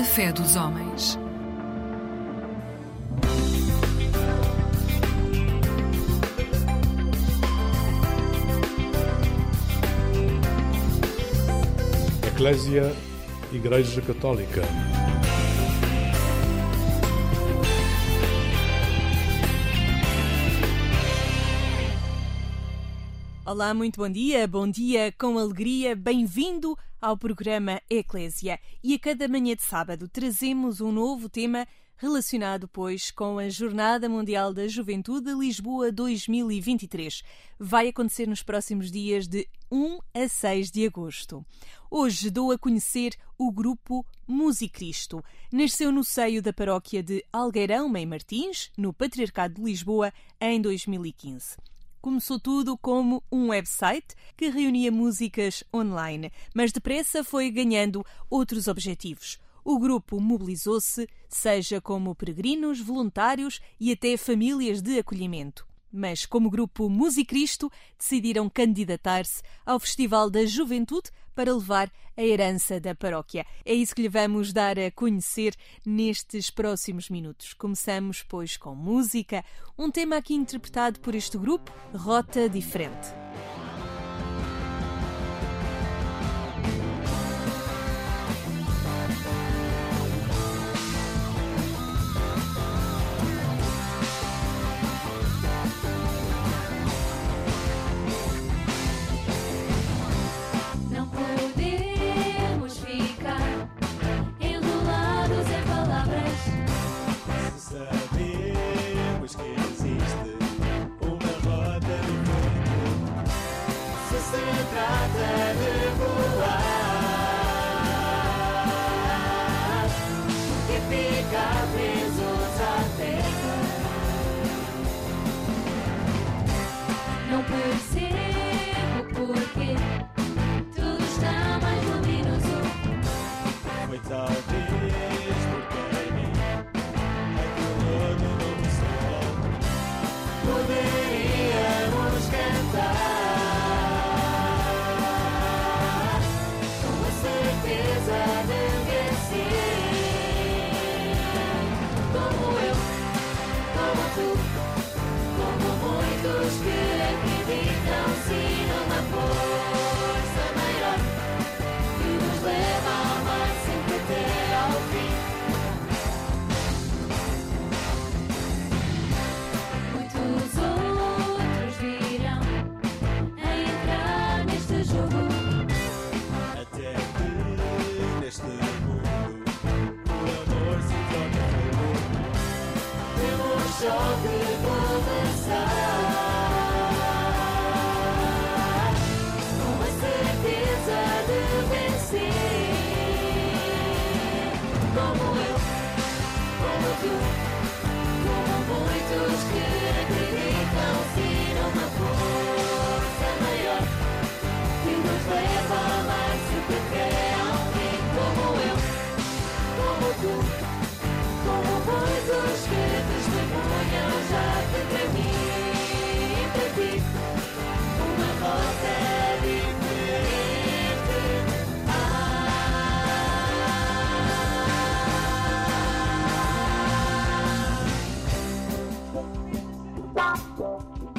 A fé dos homens. Eclésia Igreja Católica. Olá, muito bom dia, bom dia com alegria, bem-vindo ao programa Eclésia. E a cada manhã de sábado trazemos um novo tema relacionado, pois, com a Jornada Mundial da Juventude Lisboa 2023. Vai acontecer nos próximos dias de 1 a 6 de agosto. Hoje dou a conhecer o grupo Musicristo. Nasceu no seio da paróquia de Algueirão Mãe Martins, no Patriarcado de Lisboa, em 2015. Começou tudo como um website que reunia músicas online, mas depressa foi ganhando outros objetivos. O grupo mobilizou-se, seja como peregrinos, voluntários e até famílias de acolhimento. Mas, como grupo Musicristo, decidiram candidatar-se ao Festival da Juventude para levar a herança da paróquia. É isso que lhe vamos dar a conhecer nestes próximos minutos. Começamos, pois, com música, um tema aqui interpretado por este grupo, Rota Diferente.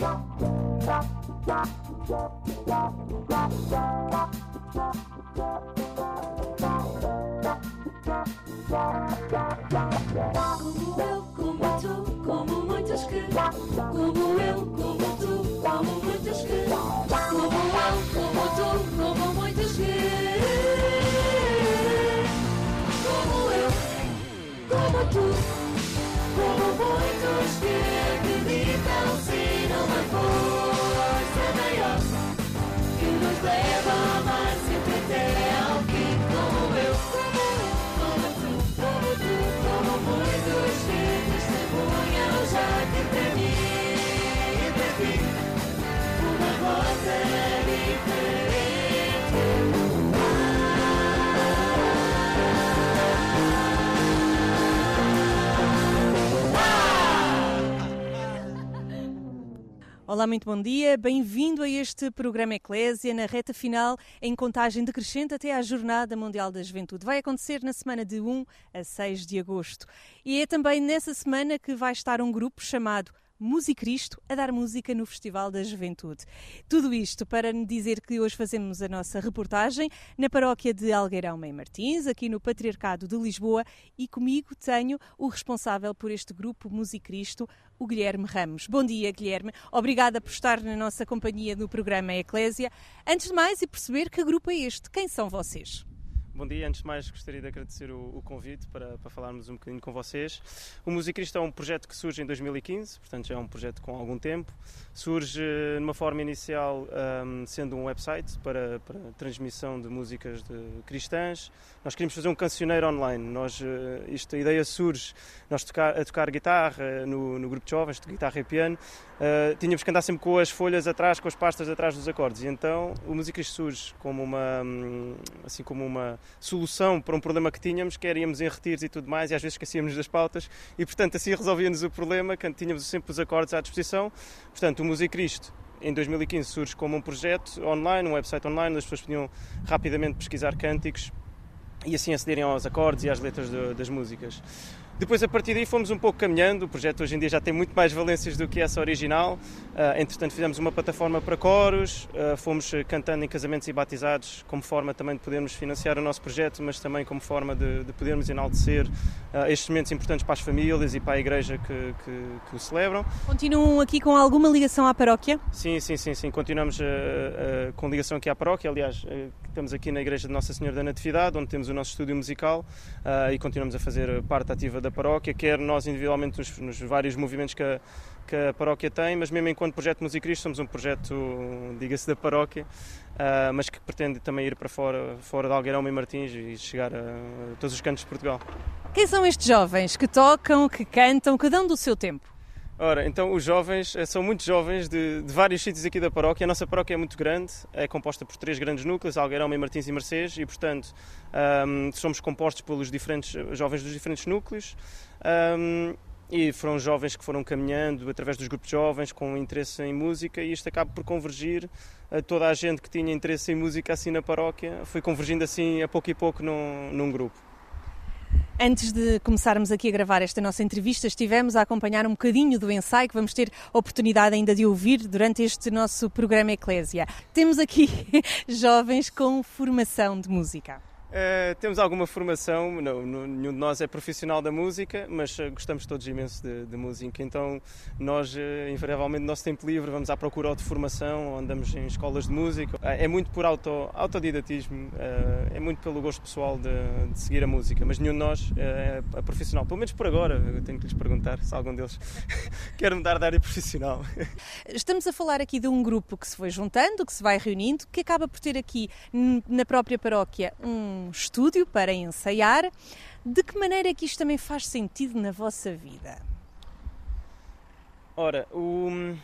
Como tu, como muitos que força maior Que nos leva a amar sempre até ao fim Como eu, como tu, como tu, como muitos que testemunham já que para mim e para ti uma rota Olá, muito bom dia. Bem-vindo a este programa Eclésia, na reta final, em contagem decrescente até à Jornada Mundial da Juventude. Vai acontecer na semana de 1 a 6 de agosto. E é também nessa semana que vai estar um grupo chamado Musicristo a dar música no Festival da Juventude. Tudo isto para me dizer que hoje fazemos a nossa reportagem na paróquia de Algueirão Mãe Martins, aqui no Patriarcado de Lisboa, e comigo tenho o responsável por este grupo Musicristo, o Guilherme Ramos. Bom dia, Guilherme. Obrigada por estar na nossa companhia no programa Eclésia. Antes de mais, e perceber que grupo é este? Quem são vocês? Bom dia, antes de mais gostaria de agradecer o, o convite para, para, falarmos um bocadinho com vocês. O Musicristo é um projeto que surge em 2015, portanto já é um projeto com algum tempo. Surge numa forma inicial um, sendo um website para, para, transmissão de músicas de cristãs. Nós queríamos fazer um cancioneiro online. Nós, eh, isto, a ideia surge nós tocar, a tocar guitarra no, no grupo de jovens, de guitarra e piano. Uh, tínhamos que andar sempre com as folhas atrás, com as pastas atrás dos acordes. E então o Musicristo surge como uma, hum, assim como uma solução para um problema que tínhamos, que íamos em retiros e tudo mais, e às vezes esquecíamos das pautas, e portanto assim resolvíamos o problema, tínhamos sempre os acordes à disposição. Portanto, o Musicristo em 2015 surge como um projeto online, um website online, onde as pessoas podiam rapidamente pesquisar cânticos e assim acederem aos acordes e às letras de, das músicas. Depois, a partir daí, fomos um pouco caminhando. O projeto hoje em dia já tem muito mais valências do que essa original. Uh, entretanto, fizemos uma plataforma para coros, uh, fomos cantando em casamentos e batizados, como forma também de podermos financiar o nosso projeto, mas também como forma de, de podermos enaltecer uh, estes momentos importantes para as famílias e para a igreja que, que, que, o celebram. Continuam aqui com alguma ligação à paróquia? Sim, sim, sim. sim. Continuamos com ligação aqui à paróquia. Aliás, estamos aqui na igreja de Nossa Senhora da Natividade, onde temos o nosso estúdio musical e continuamos a fazer parte ativa da paróquia, quer nós individualmente nos, nos vários movimentos que a, que a, paróquia tem, mas mesmo enquanto projeto Musicristo somos um projeto, diga-se, da paróquia, uh, mas que pretende também ir para fora, fora de Algueirão e Martins e chegar a, a todos os cantos de Portugal. Quem são estes jovens que tocam, que cantam, que dão do seu tempo? Ora, então os jovens eh, são muito jovens de, de, vários sítios aqui da paróquia. A nossa paróquia é muito grande, é composta por três grandes núcleos, Algueirão, Martins e Mercês, e portanto um, somos compostos pelos diferentes jovens dos diferentes núcleos. Um, e foram jovens que foram caminhando através dos grupos de jovens com interesse em música e isto acaba por convergir toda a gente que tinha interesse em música assim na paróquia, foi convergindo assim a pouco e pouco num, num grupo. Antes de começarmos aqui a gravar esta nossa entrevista, estivemos a acompanhar um bocadinho do ensaio que vamos ter oportunidade ainda de ouvir durante este nosso programa Eclésia. Temos aqui jovens com formação de música. Uh, temos alguma formação, não, nenhum de nós é profissional da música, mas uh, gostamos todos imenso de, de, música. Então, nós, uh, invariavelmente, no nosso tempo livre, vamos à procura de formação, andamos em escolas de música. é muito por auto, autodidatismo, é muito pelo gosto pessoal de, de, seguir a música, mas nenhum de nós é profissional. Pelo menos por agora, eu tenho que lhes perguntar se algum deles quer mudar de área profissional. Estamos a falar aqui de um grupo que se foi juntando, que se vai reunindo, que acaba por ter aqui na própria paróquia um um estúdio para ensaiar. De que maneira é que isto também faz sentido na vossa vida? Ora, o,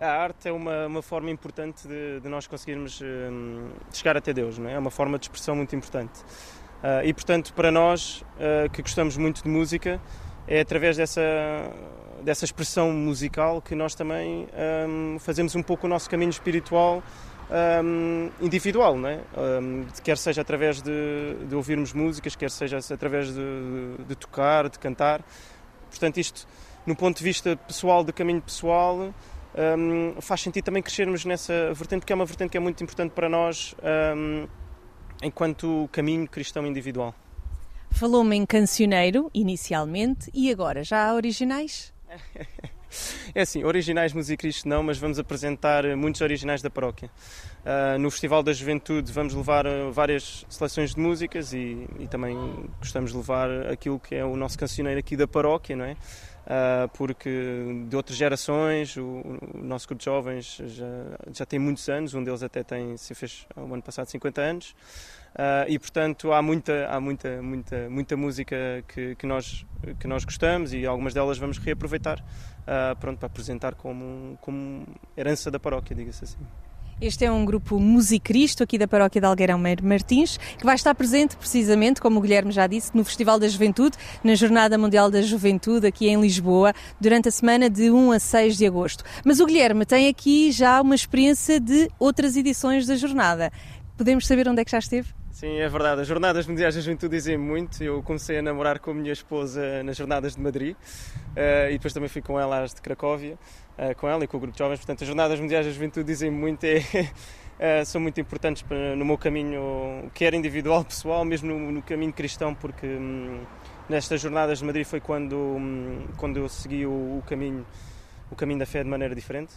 a arte é uma, uma forma importante de, de nós conseguirmos um, chegar até Deus, não é? é uma forma de expressão muito importante. Uh, e portanto, para nós uh, que gostamos muito de música, é através dessa, dessa expressão musical que nós também um, fazemos um pouco o nosso caminho espiritual um, individual, não é? Um, quer seja através de, de, ouvirmos músicas, quer seja através de, de, tocar, de cantar. Portanto, isto, no ponto de vista pessoal, de caminho pessoal, um, faz sentido também crescermos nessa vertente, que é uma vertente que é muito importante para nós enquanto caminho cristão individual. Falou-me em cancioneiro, inicialmente, e agora já há originais? É assim, originais musicristas não, mas vamos apresentar muitos originais da paróquia. Uh, no Festival da Juventude vamos levar ah, várias seleções de músicas e, e, também gostamos de levar aquilo que é o nosso cancioneiro aqui da paróquia, não é? Uh, porque de outras gerações, o, o, nosso grupo de jovens já, já tem muitos anos, um deles até tem, se fez o ano passado 50 anos. Uh, e portanto há muita há muita muita muita música que, que nós que nós gostamos e algumas delas vamos reaproveitar uh, pronto para apresentar como como herança da paróquia diga-se assim Este é um grupo Musicristo aqui da paróquia de Algueirão Martins, que vai estar presente precisamente, como o Guilherme já disse, no Festival da Juventude, na Jornada Mundial da Juventude aqui em Lisboa, durante a semana de 1 a 6 de agosto. Mas o Guilherme tem aqui já uma experiência de outras edições da jornada. Podemos saber onde é que já esteve? Sim, é verdade. As Jornadas Mundiais da Juventude dizem muito. Eu comecei a namorar com a minha esposa nas Jornadas de Madrid uh, e depois também fui com ela às de Cracóvia, uh, com ela e com o grupo de jovens. Portanto, as Jornadas Mundiais da Juventude dizem muito, é, uh, são muito importantes no meu caminho, quer individual, pessoal, mesmo no, no caminho cristão, porque um, nestas Jornadas de Madrid foi quando, um, quando eu segui o, o caminho, o caminho da fé de maneira diferente.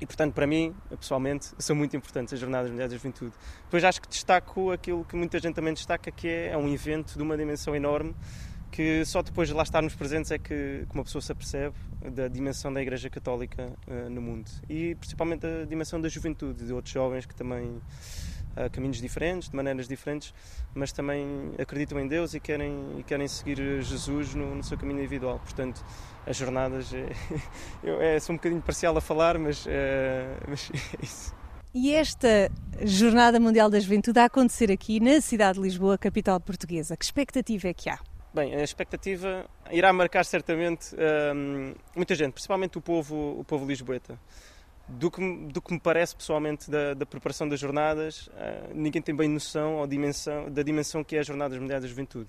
E, portanto, para mim, pessoalmente, são muito importantes as Jornadas Mundiais da Juventude. Depois acho que destaco aquilo que muita gente também destaca, que é, é um evento de uma dimensão enorme, que só depois de lá estarmos presentes é que, que uma pessoa se apercebe da dimensão da Igreja Católica uh, no mundo. E principalmente a dimensão da juventude, de outros jovens que também caminhos diferentes, de maneiras diferentes, mas também acreditam em Deus e querem, e querem seguir Jesus no, no seu caminho individual. Portanto, as jornadas, é, eu é, sou um bocadinho parcial a falar, mas, é, mas é isso. E esta Jornada Mundial da Juventude a acontecer aqui na cidade de Lisboa, capital portuguesa, que expectativa é que há? Bem, a expectativa irá marcar certamente hum, muita gente, principalmente o povo, o povo lisboeta do que, do que me parece pessoalmente da, da preparação das jornadas, uh, ninguém tem bem noção ou dimensão, da dimensão que é as Jornadas Mundiais da Juventude.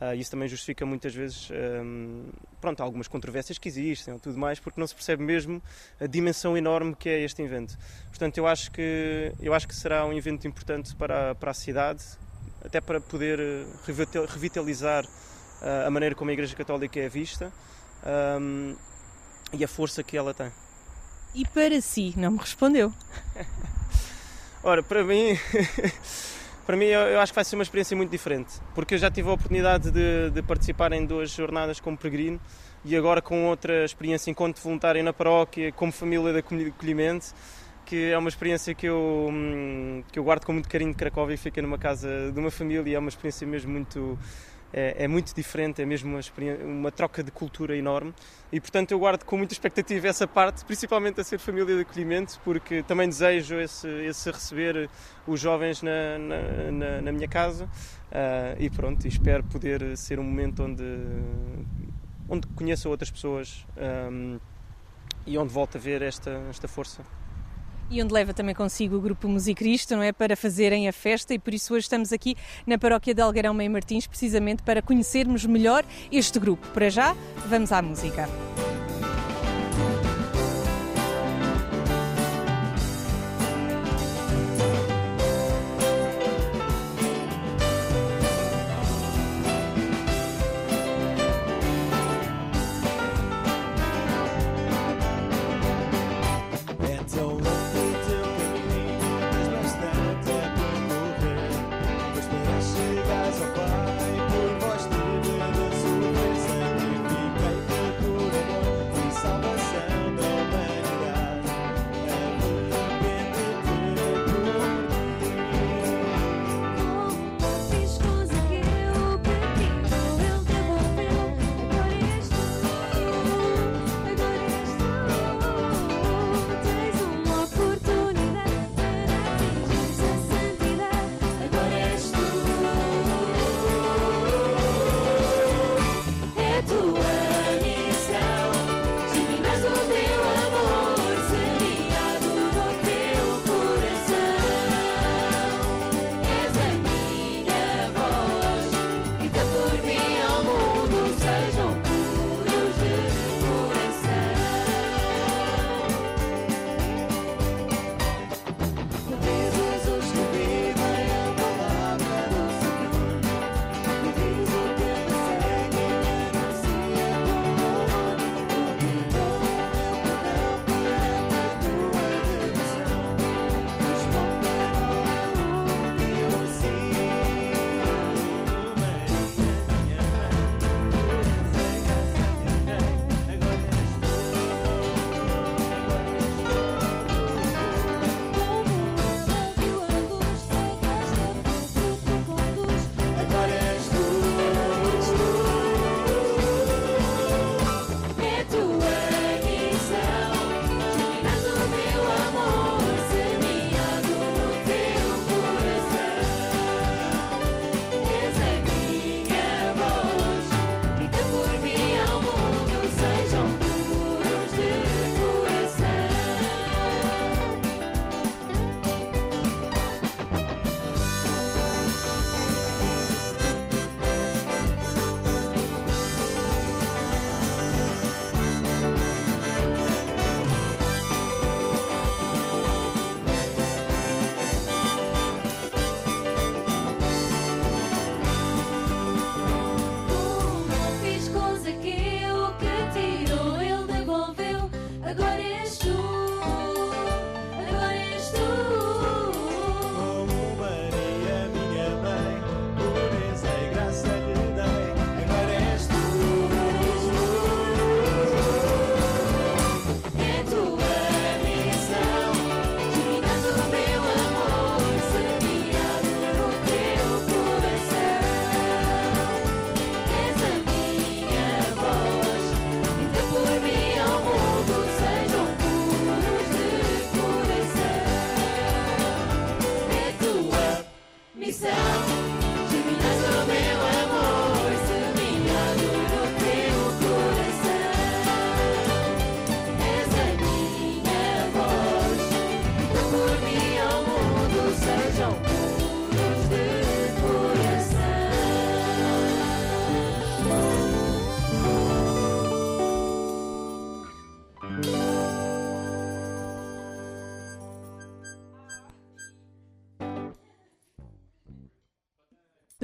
Uh, isso também justifica muitas vezes um, pronto, algumas controvérsias que existem ou tudo mais, porque não se percebe mesmo a dimensão enorme que é este evento. Portanto, eu acho que, eu acho que será um evento importante para, para a cidade, até para poder revitalizar uh, a maneira como a Igreja Católica é vista um, e a força que ela tem. E para si, não me respondeu. Ora, para mim, para mim eu acho que vai ser uma experiência muito diferente, porque eu já tive a oportunidade de, de participar em duas jornadas como peregrino e agora com outra experiência enquanto voluntário na paróquia, como família de acolhimento, que é uma experiência que eu, hum, que eu guardo com muito carinho de Cracóvia e fiquei numa casa de uma família, é uma experiência mesmo muito é, é muito diferente, é mesmo uma, uma, troca de cultura enorme. E, portanto, eu guardo com muita expectativa essa parte, principalmente a ser família de acolhimento, porque também desejo esse, esse receber os jovens na, na, na, na minha casa. Uh, e pronto, espero poder ser um momento onde, onde conheça outras pessoas um, e onde volto a ver esta, esta força e onde leva também consigo o grupo Musicristo, não é? Para fazerem a festa e por isso hoje estamos aqui na paróquia de Algueirão Meio Martins, precisamente para conhecermos melhor este grupo. Para já, vamos à música.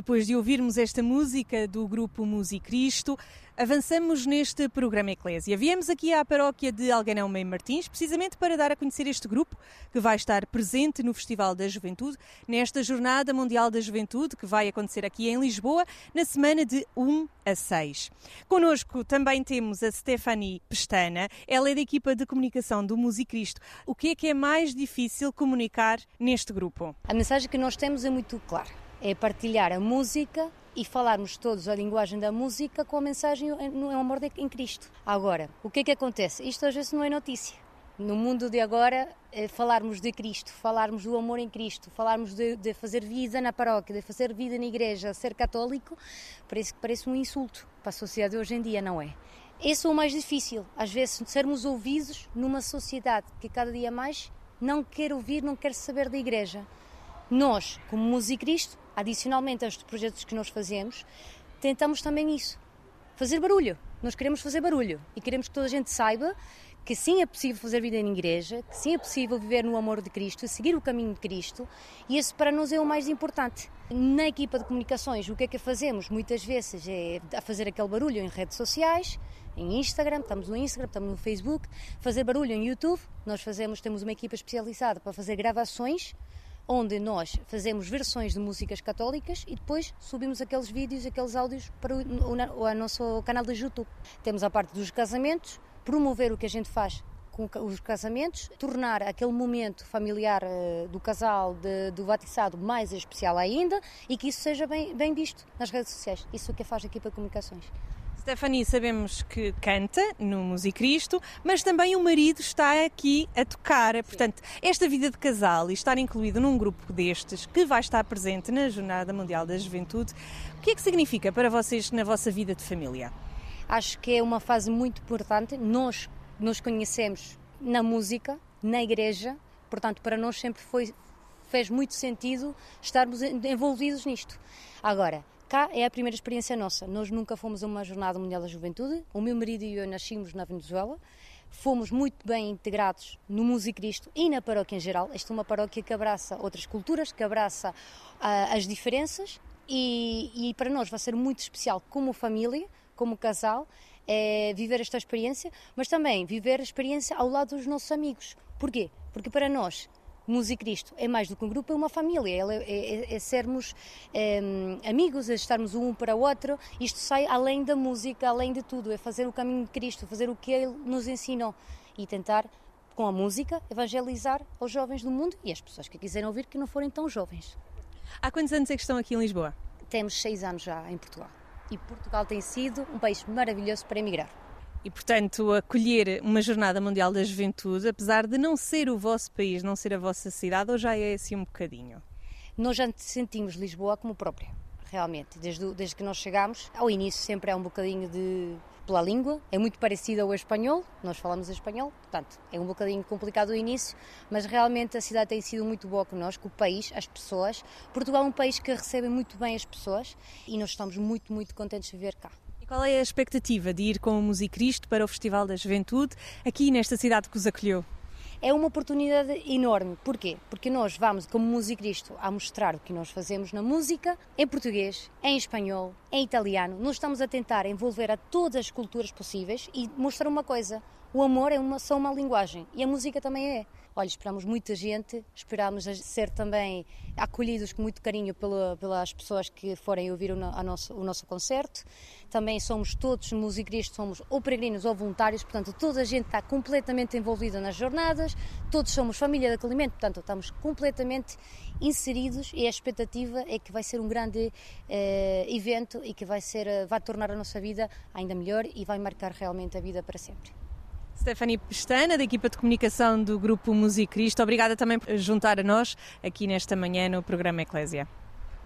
Depois de ouvirmos esta música do grupo Musicristo, avançamos neste programa Eclésia. Viemos aqui à paróquia de Alganão Meio Martins, precisamente para dar a conhecer este grupo que vai estar presente no Festival da Juventude, nesta Jornada Mundial da Juventude, que vai acontecer aqui em Lisboa, na semana de 1 a 6. Conosco também temos a Stephanie Pestana, ela é da equipa de comunicação do Musicristo. O que é que é mais difícil comunicar neste grupo? A mensagem que nós temos é muito clara. É partilhar a música e falarmos todos a linguagem da música com a mensagem no amor em Cristo. Agora, o que é que acontece? Isto às vezes não é notícia. No mundo de agora, é falarmos de Cristo, falarmos do amor em Cristo, falarmos de, de, fazer vida na paróquia, de fazer vida na igreja, ser católico, parece, parece um insulto para a sociedade hoje em dia, não é? Esse é o mais difícil, às vezes, sermos ouvidos numa sociedade que cada dia mais não quer ouvir, não quer saber da igreja. Nós, como Musicristo, adicionalmente a estes projetos que nós fazemos, tentamos também isso. Fazer barulho. Nós queremos fazer barulho e queremos que toda a gente saiba que sim é possível fazer vida em igreja, que sim é possível viver no amor de Cristo, seguir o caminho de Cristo, e isso para nós é o mais importante. Na equipa de comunicações, o que é que fazemos? Muitas vezes é fazer aquele barulho em redes sociais, em Instagram, estamos no Instagram, estamos no Facebook, fazer barulho em YouTube. Nós fazemos, temos uma equipa especializada para fazer gravações onde nós fazemos versões de músicas católicas e depois subimos aqueles vídeos, aqueles áudios para o, o, o nosso canal de YouTube. Temos a parte dos casamentos, promover o que a gente faz com os casamentos, tornar aquele momento familiar uh, do casal, de, do batizado, mais especial ainda e que isso seja bem, bem visto nas redes sociais. Isso é o que faz aqui para comunicações. Stephanie, sabemos que canta no Musicristo, mas também o marido está aqui a tocar. Sim. Portanto, esta vida de casal e estar incluído num grupo destes que vai estar presente na Jornada Mundial da Juventude, o que é que significa para vocês na vossa vida de família? Acho que é uma fase muito importante. Nós nos conhecemos na música, na igreja, portanto, para nós sempre foi fez muito sentido estarmos envolvidos nisto. Agora, Cá é a primeira experiência nossa. Nós nunca fomos a uma Jornada Mundial da Juventude. O meu marido e eu nascemos na Venezuela. Fomos muito bem integrados no Musicristo e na paróquia em geral. Esta é uma paróquia que abraça outras culturas, que abraça uh, as diferenças e, e, para nós vai ser muito especial como família, como casal, é viver esta experiência, mas também viver a experiência ao lado dos nossos amigos. Porquê? Porque para nós Musicristo é mais do que um grupo, é uma família, é, é, é sermos é, amigos, é estarmos um para o outro. Isto sai além da música, além de tudo, é fazer o caminho de Cristo, fazer o que Ele nos ensinou e tentar, com a música, evangelizar os jovens do mundo e as pessoas que quiserem ouvir que não forem tão jovens. Há quantos anos é que estão aqui em Lisboa? Temos seis anos já em Portugal. E Portugal tem sido um país maravilhoso para emigrar. E, portanto, acolher uma Jornada Mundial da Juventude, apesar de não ser o vosso país, não ser a vossa cidade, ou já é assim um bocadinho? Nós já sentimos Lisboa como própria, realmente. Desde, desde que nós chegamos, ao início sempre é um bocadinho de pela língua, é muito parecido ao espanhol, nós falamos espanhol, portanto, é um bocadinho complicado o início, mas realmente a cidade tem sido muito boa connosco, o país, as pessoas. Portugal é um país que recebe muito bem as pessoas e nós estamos muito, muito contentes de viver cá. Qual é a expectativa de ir com o Musicristo para o Festival da Juventude aqui nesta cidade que os acolheu? É uma oportunidade enorme. Porquê? Porque nós vamos, como Musicristo, a mostrar o que nós fazemos na música, em português, em espanhol, em italiano. Nós estamos a tentar envolver a todas as culturas possíveis e mostrar uma coisa: o amor é uma, só uma linguagem e a música também é. Olha, esperamos muita gente, esperamos ser também acolhidos com muito carinho pela, pelas pessoas que forem ouvir o, nosso, o nosso concerto. Também somos todos musicristas, somos ou peregrinos ou voluntários, portanto, toda a gente está completamente envolvida nas jornadas, todos somos família de acolhimento, portanto, estamos completamente inseridos e a expectativa é que vai ser um grande eh, evento e que vai, ser, vai tornar a nossa vida ainda melhor e vai marcar realmente a vida para sempre. Stephanie Pestana, da equipa de comunicação do Grupo Musicristo. Obrigada também por juntar a nós aqui nesta manhã no programa Eclésia.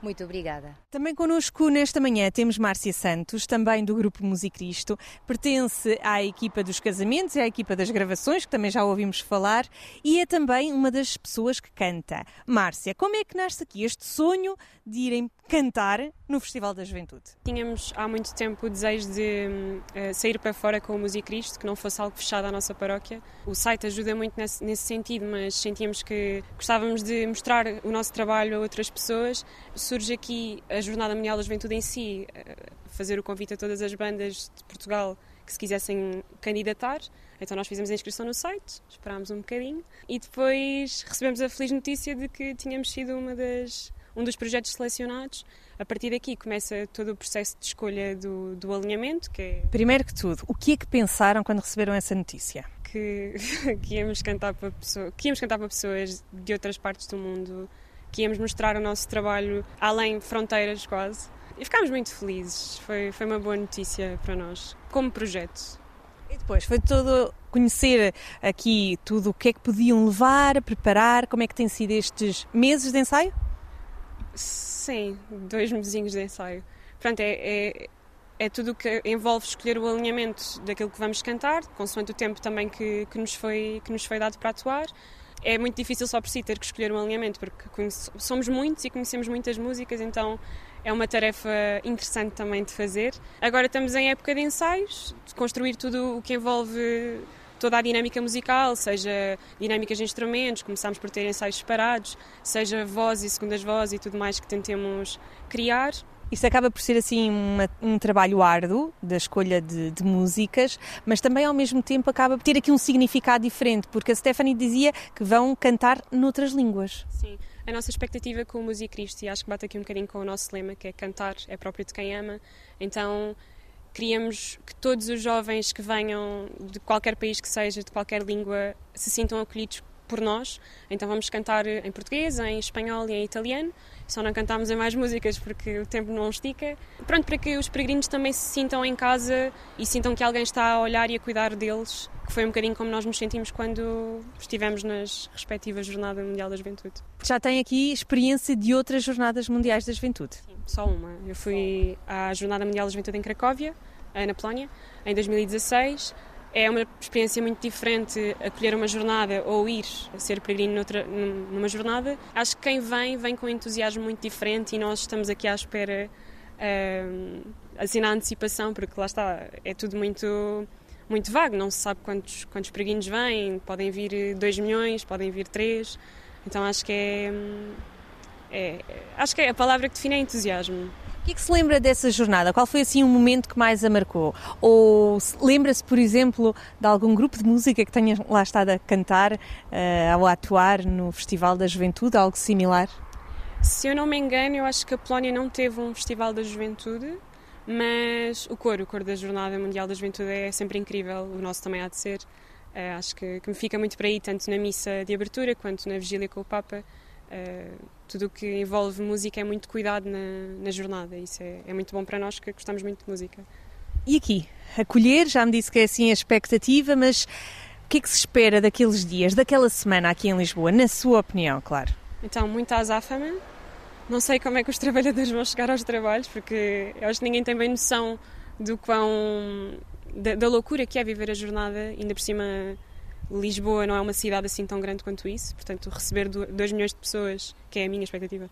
Muito obrigada. Também connosco nesta manhã temos Márcia Santos, também do Grupo Musicristo. Pertence à equipa dos casamentos e à equipa das gravações, que também já ouvimos falar, e é também uma das pessoas que canta. Márcia, como é que nasce aqui este sonho de irem cantar no Festival da Juventude? Tínhamos há muito tempo o desejo de uh, sair para fora com o Musicristo, que não fosse algo fechado à nossa paróquia. O site ajuda muito nesse, nesse sentido, mas sentíamos que gostávamos de mostrar o nosso trabalho a outras pessoas surge aqui a Jornada Mundial da Juventude em si, eh, fazer o convite a todas as bandas de Portugal que se quisessem candidatar. Então nós fizemos a inscrição no site, esperámos um bocadinho e depois recebemos a feliz notícia de que tínhamos sido uma das, um dos projetos selecionados. A partir daqui começa todo o processo de escolha do, do alinhamento, que é... Primeiro que tudo, o que é que pensaram quando receberam essa notícia? Que, que, íamos cantar para pessoas, que íamos cantar para pessoas de outras partes do mundo, que íamos mostrar o nosso trabalho além fronteiras quase. E ficámos muito felizes, foi, foi uma boa notícia para nós, como projeto. E depois foi todo conhecer aqui tudo o que é que podiam levar, preparar, como é que têm sido estes meses de ensaio? Sim, dois mesinhos de ensaio. Portanto, é, é, é tudo o que envolve escolher o alinhamento daquilo que vamos cantar, consoante o tempo também que, que, nos, foi, que nos foi dado para atuar. É muito difícil só por si ter que escolher um alinhamento, porque somos muitos e conhecemos muitas músicas, então é uma tarefa interessante também de fazer. Agora estamos em época de ensaios, de construir tudo o que envolve toda a dinâmica musical, seja dinâmicas de instrumentos, começamos por ter ensaios separados, seja voz e segundas vozes e tudo mais que tentemos criar. Isto acaba por ser assim uma, um trabalho árduo da escolha de, de, músicas, mas também ao mesmo tempo acaba por ter aqui um significado diferente, porque a Stephanie dizia que vão cantar noutras línguas. Sim, a nossa expectativa com o Música Cristo, e acho que bate aqui um bocadinho com o nosso lema, que é cantar é próprio de quem ama, então queríamos que todos os jovens que venham de qualquer país que seja, de qualquer língua, se sintam acolhidos por nós. Então vamos cantar em português, em espanhol e em italiano. Só não cantamos em mais músicas porque o tempo não estica. Pronto, para que os peregrinos também se sintam em casa e sintam que alguém está a olhar e a cuidar deles, que foi um bocadinho como nós nos sentimos quando estivemos nas respectivas Jornadas Mundial da Juventude. Já tem aqui experiência de outras Jornadas Mundiais da Juventude? Sim, só uma. Eu fui à Jornada Mundial da Juventude em Cracóvia, na Polónia, em 2016 é uma experiência muito diferente acolher uma jornada ou ir ser peregrino noutra, numa jornada. Acho que quem vem, vem com um entusiasmo muito diferente e nós estamos aqui à espera, uh, assim na antecipação, porque lá está, é tudo muito, muito vago, não se sabe quantos, quantos peregrinos vêm, podem vir 2 milhões, podem vir 3, então acho que é, é, acho que é a palavra que define é entusiasmo. O que é que se lembra dessa jornada? Qual foi assim o momento que mais a marcou? Ou lembra-se, por exemplo, de algum grupo de música que tenha lá estado a cantar uh, ou a atuar no Festival da Juventude, algo similar? Se eu não me engano, eu acho que a Polónia não teve um Festival da Juventude, mas o coro, o coro da Jornada Mundial da Juventude é sempre incrível, o nosso também há de ser. Uh, acho que, que me fica muito para aí, tanto na missa de abertura quanto na vigília com o Papa. Uh, tudo o que envolve música é muito cuidado na, na jornada. Isso é, é, muito bom para nós que gostamos muito de música. E aqui? Acolher, já me disse que é assim a expectativa, mas o que é que se espera daqueles dias, daquela semana aqui em Lisboa, na sua opinião, claro? Então, muita azáfama. Não sei como é que os trabalhadores vão chegar aos trabalhos, porque eu acho que ninguém tem bem noção do quão. da, da loucura que é viver a jornada, ainda por cima Lisboa não é uma cidade assim tão grande quanto isso, portanto, receber 2 milhões de pessoas, que é a minha expectativa,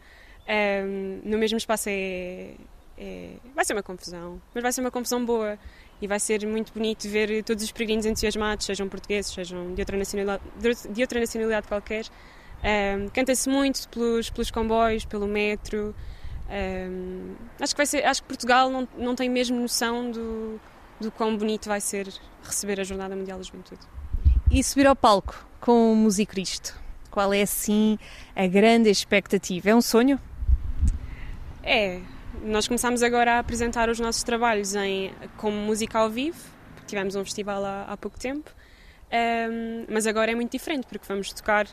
um, no mesmo espaço é, é, vai ser uma confusão, mas vai ser uma confusão boa e vai ser muito bonito ver todos os peregrinos entusiasmados, sejam portugueses, sejam de outra nacionalidade, de outra nacionalidade qualquer. Um, Canta-se muito pelos, pelos comboios, pelo metro. Um, acho que vai ser, acho que Portugal não, não tem mesmo noção do, do quão bonito vai ser receber a Jornada Mundial da Juventude. E subir ao palco com o Músico Cristo? Qual é, assim, a grande expectativa? É um sonho? É. Nós começámos agora a apresentar os nossos trabalhos em, como música ao vivo, tivemos um festival há, há pouco tempo, um, mas agora é muito diferente, porque vamos tocar.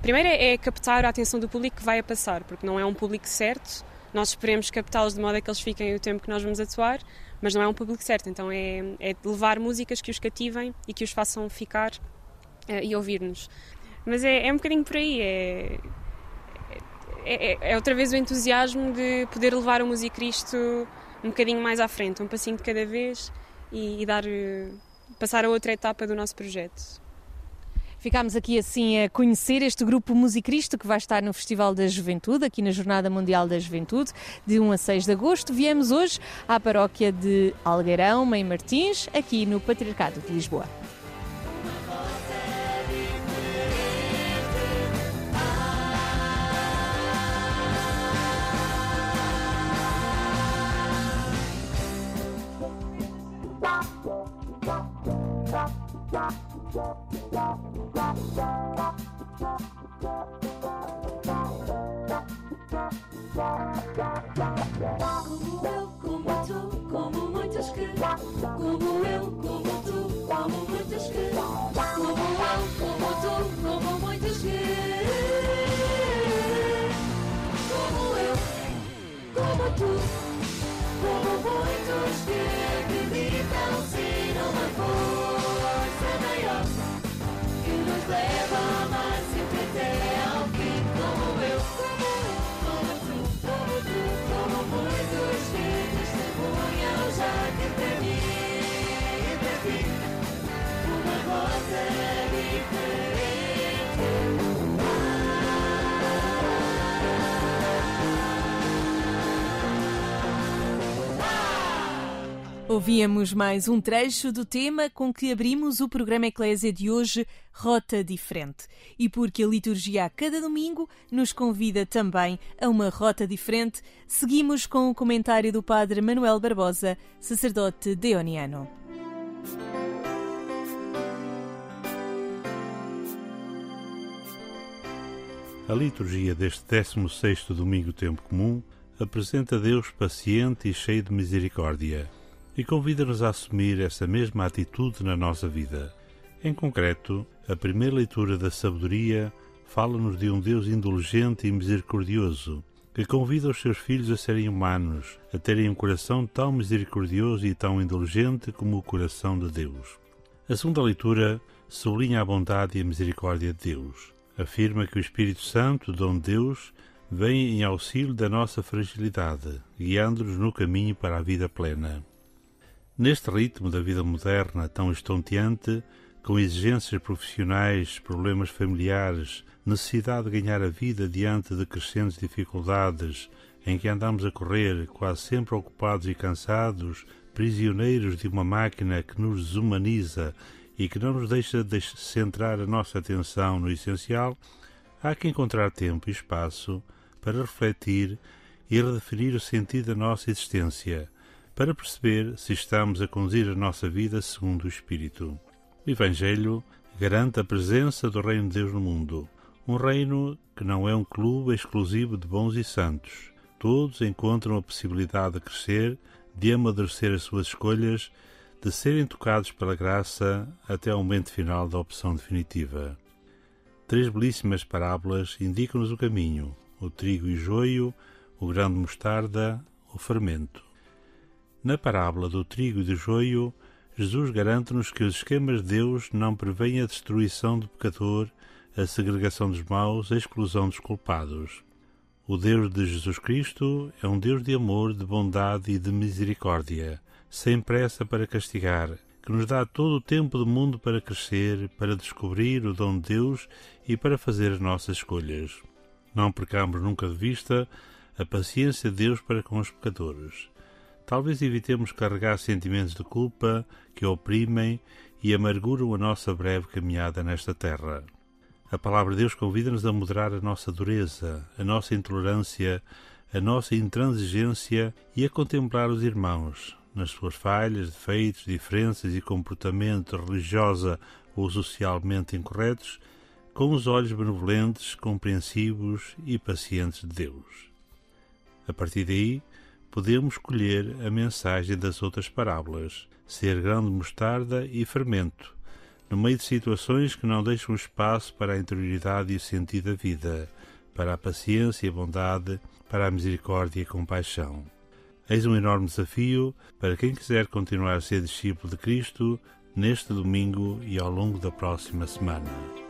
Primeiro é, captar a atenção do público que vai a passar, porque não é um público certo, nós esperemos captá-los de modo a que eles fiquem o tempo que nós vamos atuar, mas não é um público certo, então é, é levar músicas que os cativem e que os façam ficar e ouvir-nos. Mas é, é um bocadinho por aí, é, é, é, é, outra vez o entusiasmo de poder levar o Música Cristo um bocadinho mais à frente, um passinho de cada vez e, e dar, eh, passar a outra etapa do nosso projeto. Ficámos aqui assim a conhecer este grupo Musicristo que vai estar no Festival da Juventude, aqui na Jornada Mundial da Juventude, de 1 a 6 de agosto. Viemos hoje à paróquia de Algueirão, Mãe Martins, aqui no Patriarcado de Lisboa. Como leva amar sempre ao fim Como eu, como tu, como tu, como muitos que testemunham já que mim e uma diferente. Ouvíamos mais um trecho do tema com que abrimos o programa Eclésia de hoje, Rota Diferente. E porque a liturgia a cada domingo nos convida também a uma rota diferente, seguimos com o comentário do Padre Manuel Barbosa, sacerdote deoniano. A liturgia deste 16º domingo tempo comum apresenta Deus paciente e cheio de misericórdia e convida-nos a assumir essa mesma atitude na nossa vida. Em concreto, a primeira leitura da sabedoria fala-nos de um Deus indulgente e misericordioso, que convida os seus filhos a serem humanos, a terem um coração tão misericordioso e tão indulgente como o coração de Deus. A segunda leitura sublinha a bondade e a misericórdia de Deus. Afirma que o Espírito Santo, dom de Deus, vem em auxílio da nossa fragilidade, guiando-nos no caminho para a vida plena. Neste ritmo da vida moderna tão estonteante, com exigências profissionais, problemas familiares, necessidade de ganhar a vida diante de crescentes dificuldades, em que andamos a correr, quase sempre ocupados e cansados, prisioneiros de uma máquina que nos desumaniza e que não nos deixa de centrar a nossa atenção no essencial, há que encontrar tempo e espaço para refletir e redefinir o sentido da nossa existência, para perceber se estamos a conduzir a nossa vida segundo o Espírito. O Evangelho garante a presença do Reino de Deus no mundo, um reino que não é um clube exclusivo de bons e santos. Todos encontram a possibilidade de crescer, de amadurecer as suas escolhas, de serem tocados pela graça até ao momento final da opção definitiva. Três belíssimas parábolas indicam-nos o caminho: o trigo e joio, o grão de mostarda, o fermento. Na parábola do trigo e do joio, Jesus garante-nos que os esquemas de Deus não prevêem a destruição do pecador, a segregação dos maus, a exclusão dos culpados. O Deus de Jesus Cristo é um Deus de amor, de bondade e de misericórdia, sem pressa para castigar, que nos dá todo o tempo do mundo para crescer, para descobrir o dom de Deus e para fazer as nossas escolhas. Não percamos nunca de vista a paciência de Deus para com os pecadores. Talvez evitemos carregar sentimentos de culpa que oprimem e amarguram a nossa breve caminhada nesta terra. A palavra de Deus convida-nos a moderar a nossa dureza, a nossa intolerância, a nossa intransigência e a contemplar os irmãos, nas suas falhas, defeitos, diferenças e comportamento religiosa ou socialmente incorretos, com os olhos benevolentes, compreensivos e pacientes de Deus. A partir daí, podemos colher a mensagem das outras parábolas, ser grão de mostarda e fermento, no meio de situações que não deixam espaço para a interioridade e o sentido da vida, para a paciência e a bondade, para a misericórdia e a compaixão. Eis um enorme desafio para quem quiser continuar a ser discípulo de Cristo neste domingo e ao longo da próxima semana.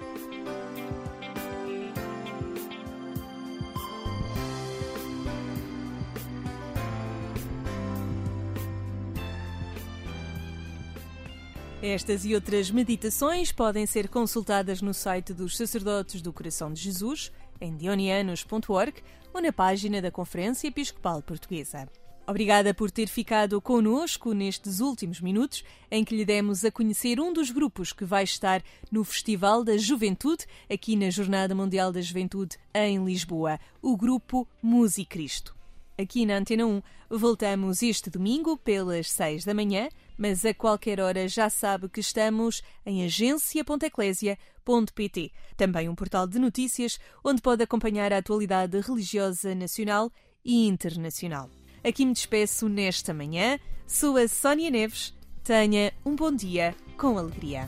Estas e outras meditações podem ser consultadas no site dos Sacerdotes do Coração de Jesus, em dionianos.org ou na página da Conferência Episcopal Portuguesa. Obrigada por ter ficado conosco nestes últimos minutos em que lhe demos a conhecer um dos grupos que vai estar no Festival da Juventude, aqui na Jornada Mundial da Juventude em Lisboa, o grupo Musicristo. Aqui na Antena 1, voltamos este domingo pelas 6 da manhã mas a qualquer hora já sabe que estamos em agência.eclésia.pt, também um portal de notícias onde pode acompanhar a atualidade religiosa nacional e internacional. Aqui me despeço nesta manhã. Sou a Sónia Neves. Tenha um bom dia com alegria.